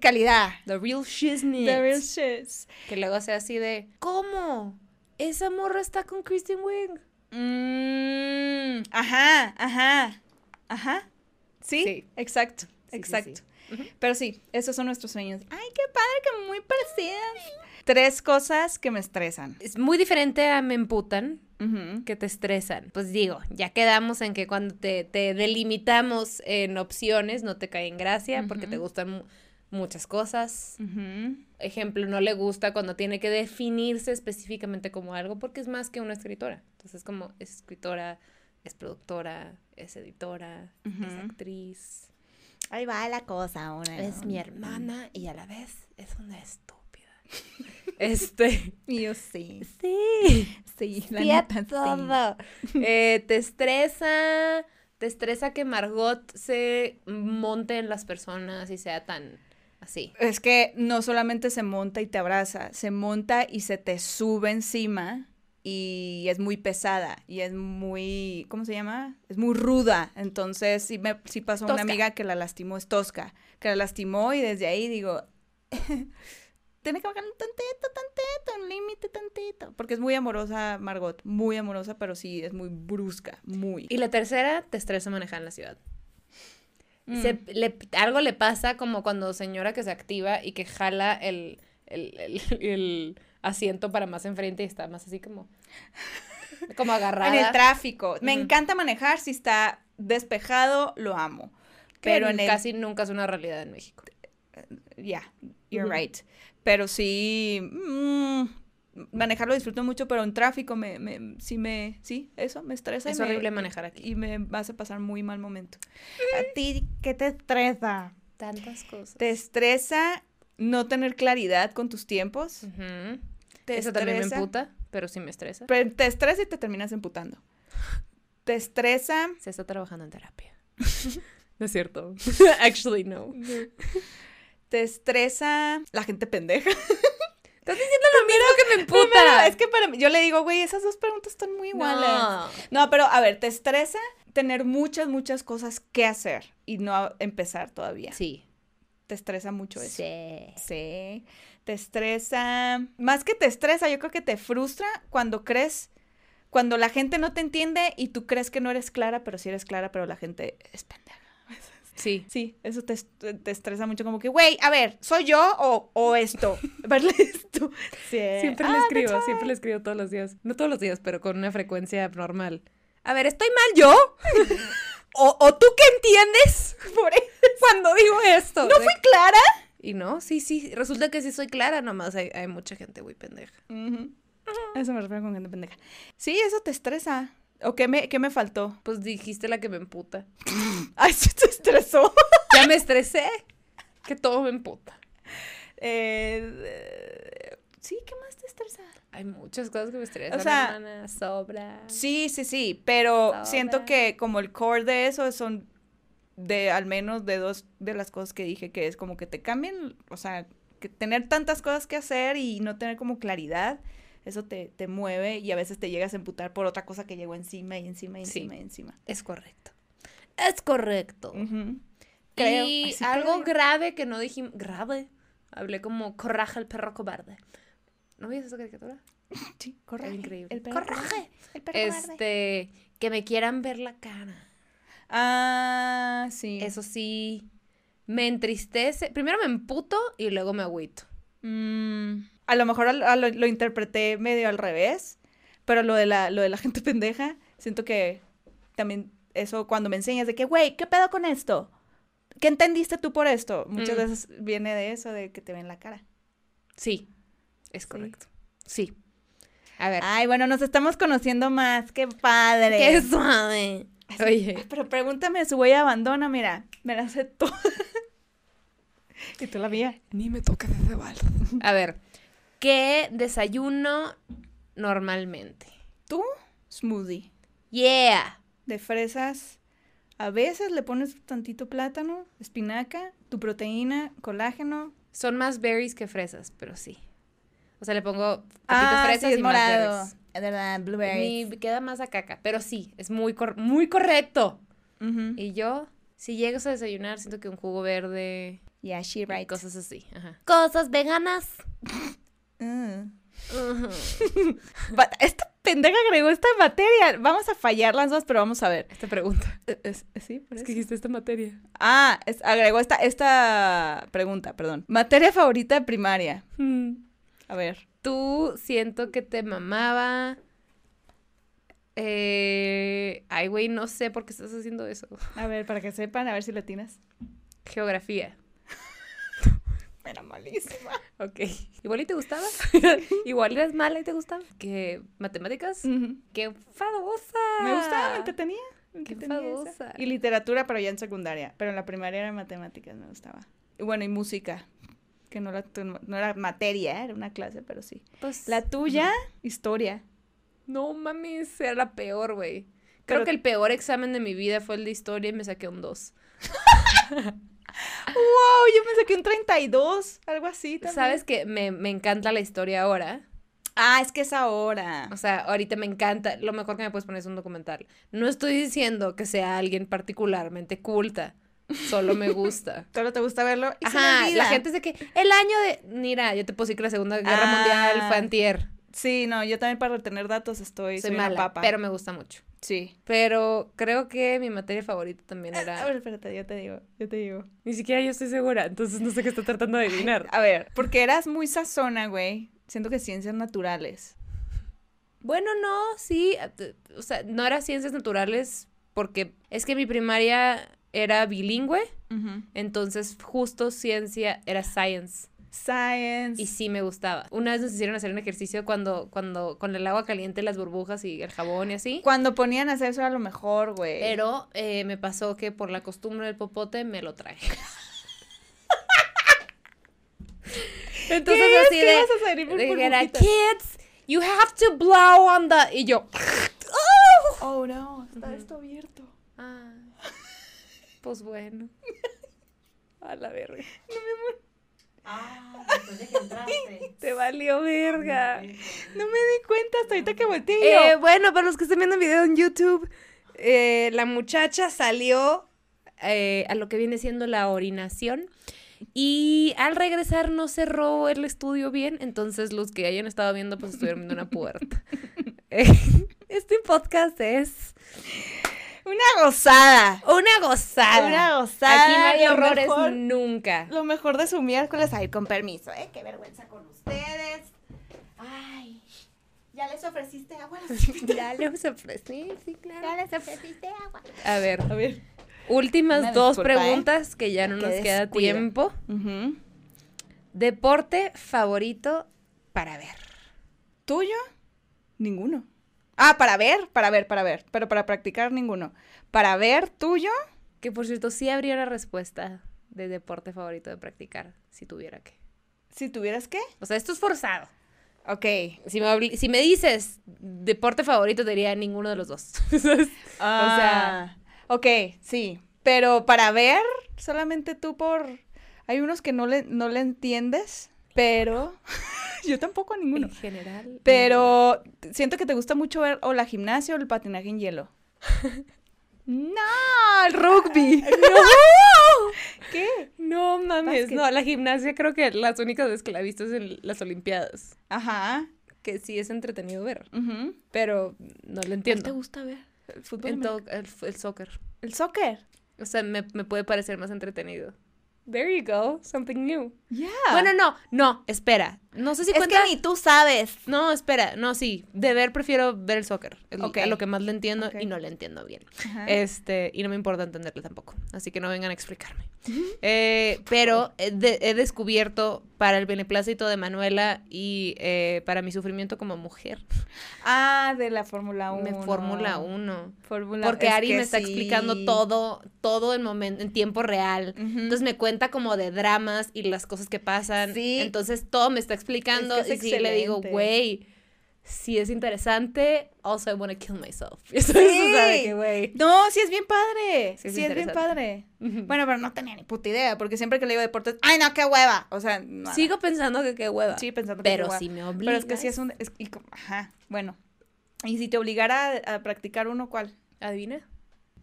Calidad. the real shiznit. The real shits. Que luego sea así de, ¿cómo? Esa morra está con Kristen Wiig. Mm, ajá, ajá, ajá. Sí, Sí. exacto, Sí, exacto. sí. Pero sí, esos son nuestros sueños. Ay, qué padre, que muy parecidas. Tres cosas que me estresan. Es muy diferente a me emputan Ujú. que te estresan. Pues digo, ya quedamos en que cuando te, te delimitamos en opciones no te cae en gracia porque te gustan mu- muchas cosas. Ejemplo, no le gusta cuando tiene que definirse específicamente como algo porque es más que una escritora. Entonces, como es escritora, es productora, es editora, es actriz. Ahí va la cosa, una. Es mi hermana y a la vez es una estúpida. (laughs) este. Yo sí. Sí. Sí, la sí. todo. Eh, te estresa. Te estresa que Margot se monte en las personas y sea tan así. Es que no solamente se monta y te abraza, se monta y se te sube encima y es muy pesada y es muy, ¿cómo se llama? Es muy ruda. Entonces, sí, me, sí pasó una Tosca. amiga que la lastimó, es tosca, que la lastimó y desde ahí digo, (laughs) tiene que bajar un tantito, tantito, un límite tantito. Porque es muy amorosa Margot, muy amorosa, pero sí es muy brusca, muy. Y la tercera, te estresa manejar en la ciudad. Mm. Se- le- algo le pasa como cuando señora que se activa y que jala el, el, el- (laughs) el asiento para más enfrente y está más así como, como agarrada. En el tráfico. Me encanta manejar si está despejado, lo amo. Pero en casi nunca es una realidad en México. Yeah, you're right. Pero sí, manejarlo disfruto mucho, pero en tráfico me, me, sí me, sí, eso me estresa. y Es me- horrible manejar aquí. Y me hace pasar muy mal momento. ¿A ti qué te estresa? Tantas cosas. ¿Te estresa no tener claridad con tus tiempos? Ujú. ¿Te Eso también me emputa, pero sí me estresa. Pero te estresa y te terminas emputando. ¿Te estresa? Se está trabajando en terapia. (laughs) no es cierto. (laughs) Actually, no. ¿Te estresa la gente pendeja? (laughs) Estás diciendo lo mismo que me (laughs) emputa. es que para mí, yo le digo, güey, esas dos preguntas están muy iguales. No. No, pero a ver, ¿te estresa tener muchas, muchas cosas que hacer y no empezar todavía? Sí. ¿Te estresa mucho eso? Sí. Sí. Te estresa. Más que te estresa, yo creo que te frustra cuando crees. Cuando la gente no te entiende y tú crees que no eres clara, pero sí eres clara, pero la gente es pendeja. (laughs) Sí. Sí, eso te, te estresa mucho, como que, güey, a ver, ¿soy yo o, o esto? (laughs) Verle esto. Sí. Siempre Ah, le escribo, that's siempre le escribo todos los días. No todos los días, pero con una frecuencia normal. A ver, ¿estoy mal yo? (laughs) ¿O, o tú qué entiendes (laughs) Por cuando digo esto? ¿No De- fui clara? Y no, sí, sí, resulta que sí soy clara, nomás hay, hay mucha gente muy pendeja. Ujú. Eso me refiero con gente pendeja. Sí, eso te estresa. ¿O qué me, qué me faltó? Pues dijiste la que me emputa. (laughs) Ay, sí te estresó. (laughs) Ya me estresé, que todo me emputa. Eh, eh, sí, ¿qué más te estresa? Hay muchas cosas que me estresan, O sea, hermana, sobra. Sí, sí, sí, pero Sobra. siento que como el core de eso son de al menos de dos de las cosas que dije que es como que te cambien, o sea, que tener tantas cosas que hacer y no tener como claridad, eso te, te mueve y a veces te llegas a emputar por otra cosa que llegó encima y encima y Sí. encima y encima. Es correcto. Es correcto. Creo, Y así algo creo. grave que no dijimos. Grave. Hablé como coraje el perro cobarde. ¿No viste esa caricatura? (laughs) Sí, coraje. increíble. El perro Coraje. El perro. Este. Que me quieran ver la cara. Ah, sí. Eso sí. Me entristece. Primero me emputo y luego me agüito. Mm, a lo mejor a lo, lo interpreté medio al revés, pero lo de la, lo de la (laughs) gente pendeja, siento que también eso cuando me enseñas de que, güey, ¿qué pedo con esto? ¿Qué entendiste tú por esto? Muchas Mm. veces viene de eso, de que te ven la cara. Sí. Es correcto. Sí. A ver. Ay, bueno, nos estamos conociendo más, qué padre. ¡Qué suave! Oye. Ay, Pero pregúntame su huella de abandono, mira, me la sé toda. (laughs) y tú la mía. Ni me toca de cebal. A ver. ¿Qué desayuno normalmente? ¿Tú? Smoothie. Yeah. de fresas. A veces le pones tantito plátano, espinaca, tu proteína, colágeno. Son más berries que fresas, pero sí. O sea, le pongo poquito Ah, fresas sí, es y más morado. berries. Es verdad, blueberries. Mi queda más a caca, pero sí, es muy, cor- muy correcto. Y yo, si llegas a desayunar, siento que un jugo verde Yeah, she right. cosas así. Ajá. Cosas veganas. (laughs) Mm. Esta pendeja agregó esta materia. Vamos a fallar las dos, pero vamos a ver. Esta pregunta. Eh, es- sí, por Es eso. que dijiste esta materia. Ah, es- agregó esta, esta pregunta, perdón. Materia favorita de primaria. Mm. A ver. Tú siento que te mamaba. Eh... Ay, güey, no sé por qué estás haciendo eso. A ver, para que sepan, a ver si latinas. Geografía. Era malísima. (laughs) Ok. ¿Igual y te gustaba? (laughs) ¿Igual eras mala y te gustaba? ¿Qué? ¿Matemáticas? ¡Qué enfadosa! Me gustaba, me entretenía. me Qué enfadosa. Y literatura, pero ya en secundaria. Pero en la primaria era matemáticas, me gustaba. Y bueno, y música. Que no, la, no era materia, era una clase, pero sí. Pues, La tuya, historia. No mames, era la peor, güey. Creo Pero- que el peor examen de mi vida fue el de historia y me saqué un 2. Yo me saqué un 32, algo así también. ¿Sabes que me, me encanta la historia ahora? Ah, es que es ahora. O sea, ahorita me encanta. Lo mejor que me puedes poner es un documental. No estoy diciendo que sea alguien particularmente culta. Solo me gusta. (laughs) Solo te gusta verlo y Ajá, la gente es de que el año de... Mira, yo te puedo decir que la Segunda Guerra Ah. Mundial fue antier. Sí, no, yo también para retener datos estoy, Soy soy, una papa. pero me gusta mucho. Sí. Pero creo que mi materia favorita también A era... ver, espérate, yo te digo, yo te digo. Ni siquiera yo estoy segura, entonces no sé qué está tratando de adivinar. A ver, porque eras muy sazona, güey. Siento que ciencias naturales. Bueno, no, sí. eh, O sea, no era ciencias naturales porque es que mi primaria era bilingüe, entonces justo ciencia era science. Science. Y sí me gustaba. Una vez nos hicieron hacer un ejercicio cuando, cuando con el agua caliente, las burbujas y el jabón y así. Cuando ponían a hacer eso era lo mejor, güey. Pero eh, me pasó que por la costumbre del popote me lo traje. (laughs) Entonces ¿Qué? así ¿Qué de, vas a salir por de era, kids, you have to blow on the... Y yo... (laughs) Oh, no, está esto abierto. Ah, pues bueno. (laughs) A la verga. Ah, después de que entraste. (laughs) Te valió verga. No me di cuenta hasta ahorita que volteé. Eh, bueno, para los que estén viendo el video en YouTube, eh, la muchacha salió eh, a lo que viene siendo la orinación. Y al regresar no cerró el estudio bien, entonces los que hayan estado viendo pues estuvieron viendo una puerta. (laughs) Eh, (laughs) este podcast es Una gozada. Una gozada. Una gozada. Aquí no hay lo errores mejor- nunca. Lo mejor de su miércoles, a ir con permiso, ¿eh? Qué vergüenza con ustedes. Ay, ¿ya les ofreciste agua? (laughs) Ya les ofrecí, sí, claro. les ofreciste agua? A ver, A ver. últimas Una dos disculpa, ¿eh? preguntas que ya no Qué nos queda tiempo. Deporte favorito para ver. ¿Tuyo? Ninguno. Ah, para ver, para ver, para ver, pero para practicar ninguno. Para ver, tuyo. Que por cierto, sí habría una respuesta de deporte favorito de practicar, si tuviera que. Si tuvieras qué. O sea, esto es forzado. Ok. Si me, si me dices deporte favorito, te diría ninguno de los dos. (laughs) ¿Sabes? Ah, ok, sí. Pero para ver, solamente tú por... Hay unos que no le, no le entiendes, pero... (laughs) Yo tampoco a ninguno. en general. Pero siento que te gusta mucho ver o la gimnasia o el patinaje en hielo. (laughs) no, el rugby. (laughs) ¡No! ¿Qué? No mames. No, la gimnasia creo que las únicas veces que la he visto es en las Olimpiadas. Ajá. Que sí es entretenido ver. ujú. Pero no lo ¿Cuál entiendo. te gusta ver? El fútbol el, el soccer. El soccer. O sea, me, me puede parecer más entretenido. There you go. Something new. Ya. Bueno, no, no, espera. No sé si es cuenta. que ni tú sabes. No, espera, no, sí. De ver prefiero ver el soccer. el- Ok. A lo que más le entiendo y no le entiendo bien. Ajá. Este, y no me importa entenderle tampoco. Así que no vengan a explicarme. Eh, pero he, de- he descubierto para el beneplácito de Manuela y eh, para mi sufrimiento como mujer, Ah, de la Fórmula 1. me Fórmula 1. Fórmula Porque es Ari me está sí. explicando todo, todo en, momento, en tiempo real. Entonces me cuenta como de dramas y las cosas que pasan. Sí. Entonces todo me está explicando. Es que es y sí le digo, güey, si es interesante, also I wanna kill myself. Y (laughs) eso, eso sabe que, güey. No, sí es bien padre. Sí Sí, es bien padre. Bueno, pero no tenía ni puta idea, porque siempre que le digo deportes, ay, no, qué hueva. O sea, nada. Sigo pensando que qué hueva. Sí, pensando que pero qué hueva. si me obligas. Pero es que sí es un... es- y como- ajá, bueno. Y si te obligara a, a practicar uno, ¿cuál? ¿Adivina?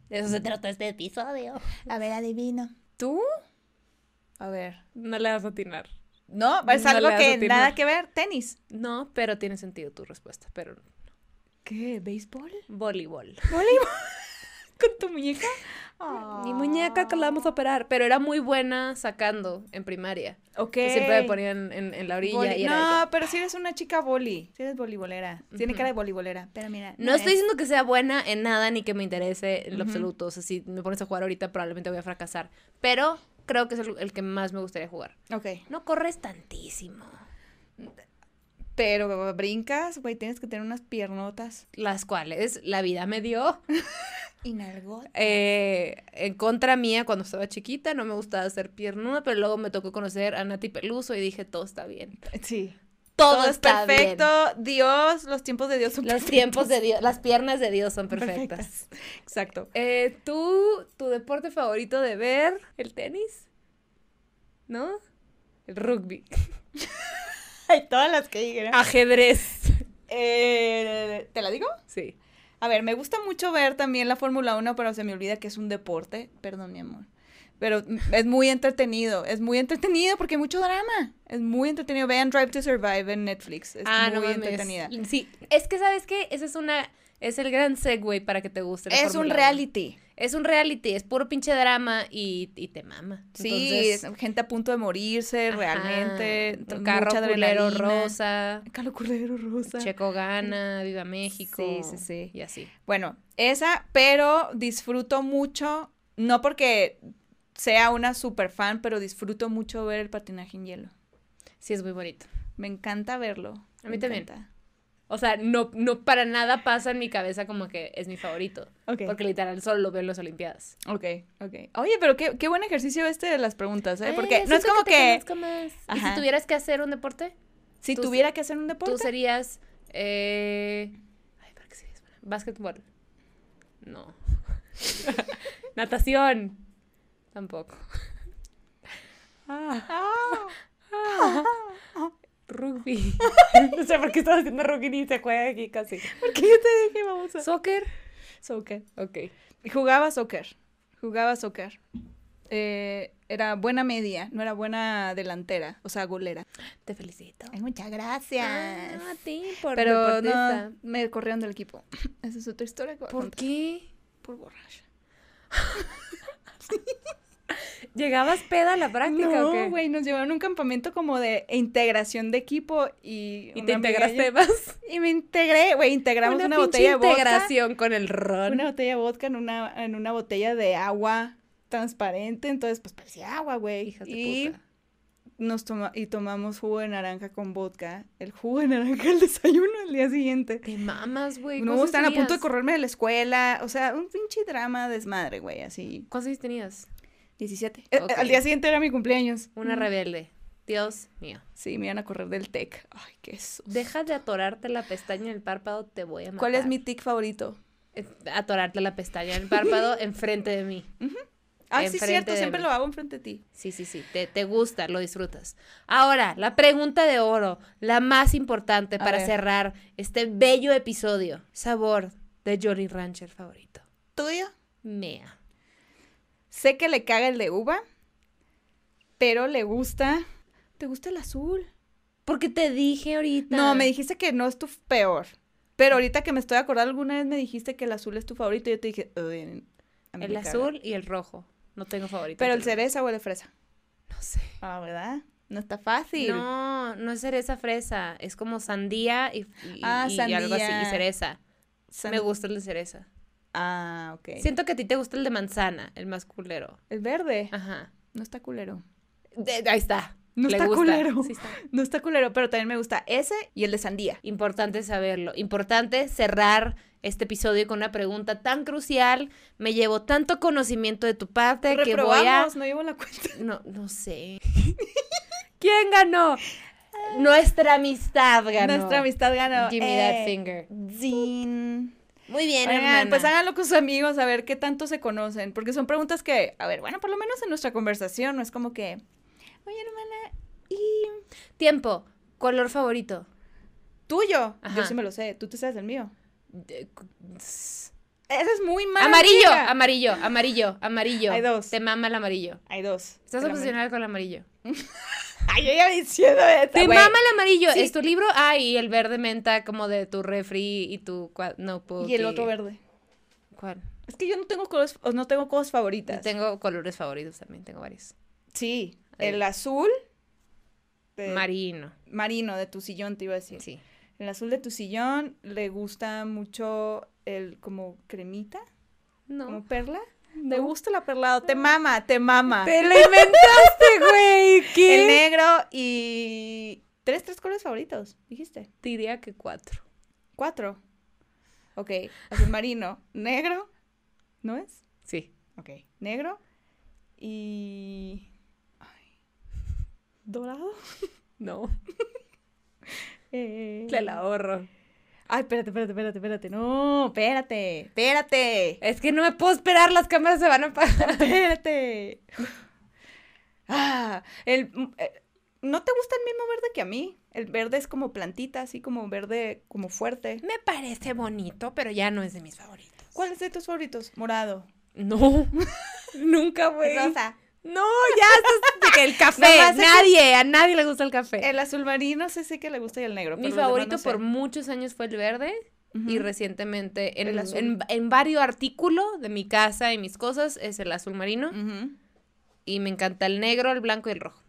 De eso se trata este episodio. A ver, adivino. ¿Tú? A ver. No le vas a atinar. No, es No algo que nada que ver. Tenis. No, pero tiene sentido tu respuesta. Pero ¿Qué? ¿Béisbol? voleibol. ¿Voleibol? (laughs) ¿Con tu muñeca? Mi muñeca que la vamos a operar, pero era muy buena sacando en primaria. Ok. Siempre me ponían en, en la orilla y era No, pero si eres una chica boli. Si eres voleibolera. Tiene cara de voleibolera. Pero mira. No estoy es. diciendo que sea buena en nada ni que me interese en lo absoluto. O sea, si me pones a jugar ahorita probablemente voy a fracasar. Pero creo que es el, el que más me gustaría jugar. Ok. No corres tantísimo. Pero brincas, güey, tienes que tener unas piernotas. Las cuales la vida me dio (laughs) Y nalgota. eh, en contra mía cuando estaba chiquita. No me gustaba hacer piernuda, pero luego me tocó conocer a Nati Peluso y dije, todo está bien. Sí. Todo, Todo es está bien. perfecto. Dios, los tiempos de Dios son Los perfectos. tiempos de Dios, las piernas de Dios son perfectas. Exacto. Eh, ¿Tú, tu deporte favorito de ver? ¿El tenis? ¿No? El rugby. (laughs) Hay todas las que digan. Ajedrez. Eh, ¿Te la digo? Sí. A ver, me gusta mucho ver también la Fórmula 1, pero se me olvida que es un deporte. Perdón, mi amor. Pero es muy entretenido. Es muy entretenido porque hay mucho drama. Es muy entretenido. Vean Drive to Survive en Netflix. Es ah, no muy mames. entretenida. Sí, es que ¿sabes qué? Ese es una es el gran segue para que te guste la Es un Fórmula 1. reality. Es un reality, es puro pinche drama y, y te mama. Sí, Entonces, es gente a punto de morirse, ajá, realmente. un carro culero rosa. Carro culero rosa. Checo gana, viva México. Sí, sí, sí. Y así. Bueno, esa, pero disfruto mucho, no porque sea una super fan, pero disfruto mucho ver el patinaje en hielo. Sí, es muy bonito. Me encanta verlo. A mí me también. encanta. O sea, no, no para nada pasa en mi cabeza como que es mi favorito. Ok. Porque literal solo lo veo en las Olimpiadas. Ok, ok. Oye, pero qué, qué buen ejercicio este de las preguntas, ¿eh? Porque no es como que, más. ¿Y si tuvieras que hacer un deporte? si tuviera que hacer un deporte. Tú serías. Eh... Ay, ¿para qué serías? Básquetbol. No. (laughs) Natación. Tampoco. (laughs) Ah. Rugby. (laughs) no sé por qué estás haciendo rugby ni se juega aquí casi. Porque yo te dije, vamos a... ¿Soccer? Soccer. Ok. Jugaba soccer. Jugaba soccer. Eh, era buena media, no era buena delantera, o sea, golera. Te felicito. Ay, muchas gracias. Ah, a ti por Pero deportista. no, me corrieron del equipo. (laughs) Esa es otra historia. ¿Por contar. qué? por borracha. ¿Llegabas peda a la práctica o qué? No, güey, nos llevaron a un campamento como de integración de equipo y... ¿Y te integraste más? Y me integré, güey, integramos una, botella de vodka. integración con el ron. Una botella de vodka en una, en una botella de agua transparente, entonces pues parecía agua, güey. Hijas de Y puta. nos toma y tomamos jugo de naranja con vodka, el jugo de naranja al desayuno al día siguiente. Te mamas, güey. No, ¿Cuántos estaban a punto de correrme de la escuela, o sea, un pinche drama desmadre, güey, así. ¿Cuántos años tenías? 17. Eh. Al día siguiente era mi cumpleaños. Una Mm. rebelde. Dios mío. Sí, me iban a correr del TEC. Ay, qué sus. Deja de atorarte la pestaña en el párpado, te voy a matar. ¿Cuál es mi tic favorito? Atorarte la pestaña en el párpado (laughs) enfrente de mí. Ay, sí, cierto, siempre mí. lo hago enfrente de ti. Sí, sí, sí. Te, te gusta, lo disfrutas. Ahora, la pregunta de oro, la más importante A para ver. cerrar este bello episodio. Sabor de Jolly Rancher favorito. ¿Tuyo? Mea. Sé que le caga el de uva, pero le gusta. ¿Te gusta el azul? Porque te dije ahorita. No, me dijiste que no es tu peor. Pero ahorita que me estoy acordando, alguna vez me dijiste que el azul es tu favorito y yo te dije, "Uy, a mí El me caga". azul y el rojo. No tengo favorito. Pero el cereza o el de fresa. No sé. Ah, ¿verdad? No está fácil. No, no es cereza fresa. Es como sandía y, y- Ah, y algo así. Y sandía. cereza. San- Me gusta el de cereza. Ah, ok. Siento que a ti te gusta el de manzana, el más culero. El verde. Ajá. No está culero. De- ahí está. No Le está gusta. culero. Sí está. No está culero, pero también me gusta ese y el de sandía. Importante saberlo. Importante cerrar este episodio con una pregunta tan crucial. Me llevo tanto conocimiento de tu parte que voy a. No llevo la cuenta. No, no sé. (laughs) ¿Quién ganó? Nuestra amistad ganó. Nuestra amistad ganó. Give me that Eh, finger. Zin. Muy bien, Oigan, hermana. pues háganlo con sus amigos a ver qué tanto se conocen, porque son preguntas que, a ver, bueno, por lo menos en nuestra conversación no es como que, oye, hermana, ¿y Tiempo. Color favorito. tuyo? Ajá. Yo sí me lo sé, tú te sabes el mío. De- Eres muy mala Amarillo, amarillo, amarillo, amarillo. Hay dos. Te mama el amarillo. Hay dos. Estás El obsesionada con el amarillo. (laughs) Ay, yo ya diciendo esta, Te güey. mama el amarillo. Sí. ¿Es tu libro? Ah, y el verde menta como de tu refri y tu cua- notebook. Y el otro verde. ¿Cuál? Es que yo no tengo colores, no tengo cosas Yo favoritas. tengo colores favoritos también, tengo varios. Sí, Ahí. el azul de- Marino, marino de tu sillón, te iba a decir. sí. El azul de tu sillón le gusta mucho el como cremita, como No. perla. ¿Te gusta el aperlado? Te mama, te mama. ¡Te lo (laughs) inventaste, güey! ¿Qué? El negro y... Tres, tres colores favoritos, dijiste. Diría que cuatro. Cuatro. Ok, (laughs) azul marino, negro, ¿no es? Sí. Ok, negro y... ay, ¿Dorado? (laughs) No. Eh, Te la ahorro. Ay, espérate, espérate, espérate, espérate. No, espérate, espérate. Es que no me puedo esperar, las cámaras se van a apagar. (laughs) Espérate. Ah, el, eh, ¿no te gusta el mismo verde que a mí? El verde es como plantita, así como verde, como fuerte. Me parece bonito, pero ya no es de mis favoritos. ¿Cuál es de tus favoritos? Morado. No. (laughs) Nunca, güey. Rosa. No, ya estás de que el (laughs) café. Que- nadie, a nadie le gusta el café. El azul marino sé, sé que le gusta y el negro. Mi pero favorito no sé. por muchos años fue el verde. Y recientemente en, El azul. en, en varios artículos de mi casa y mis cosas es el azul marino. Y me encanta el negro, el blanco y el rojo.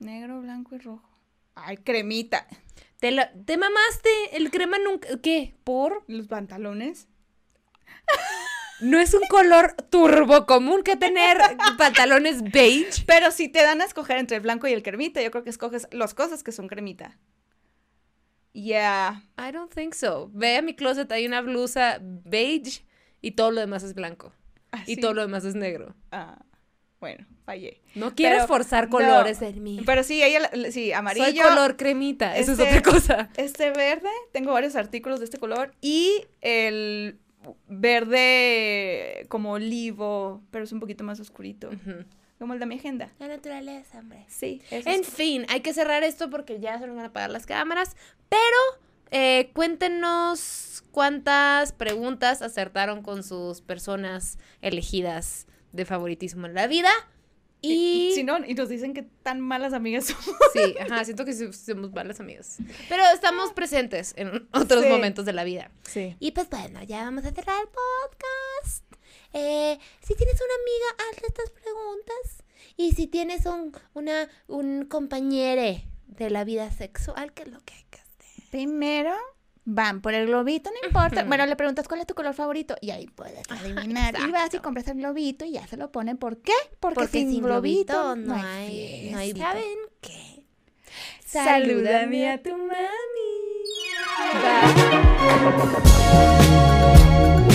Negro, blanco y rojo. Ay, cremita. Te, lo- te mamaste, el crema nunca... ¿Qué? ¿Por? Los pantalones. (laughs) No es un color turbo común que tener (laughs) pantalones beige. Pero si te dan a escoger entre el blanco y el cremita, yo creo que escoges las cosas que son cremita. Yeah. I don't think so. Ve a mi closet, hay una blusa beige y todo lo demás es blanco. Así. Y todo lo demás es negro. Ah, bueno, fallé. No quieres forzar no, colores en mí. Pero sí, ella, sí, amarillo. Soy color cremita, eso este- es otra cosa. Este verde, tengo varios artículos de este color. Y el verde como olivo, pero es un poquito más oscurito. Ujú. Como el de mi agenda. La naturaleza, hombre. Sí, ese En es- fin, hay que cerrar esto porque ya se nos van a apagar las cámaras. Pero eh, cuéntenos cuántas preguntas acertaron con sus personas elegidas de favoritismo en la vida. Y. Si no, y nos dicen que tan malas amigas somos. Sí, ajá, siento que somos malas amigas. Pero estamos presentes en otros Sí. momentos de la vida. Sí. Y pues bueno, ya vamos a cerrar el podcast. Eh, si tienes una amiga, hazle estas preguntas. Y si tienes un, una, un compañero de la vida sexual, ¿qué es lo que hay que hacer? Primero van por el globito, no importa. Bueno, le preguntas cuál es tu color favorito y ahí puedes adivinar. Y vas y compras el globito y ya se lo ponen. ¿Por qué? Porque, Porque sin, globito, no hay, no hay. ¿Saben? qué? Salúdame a tu mami. Bye.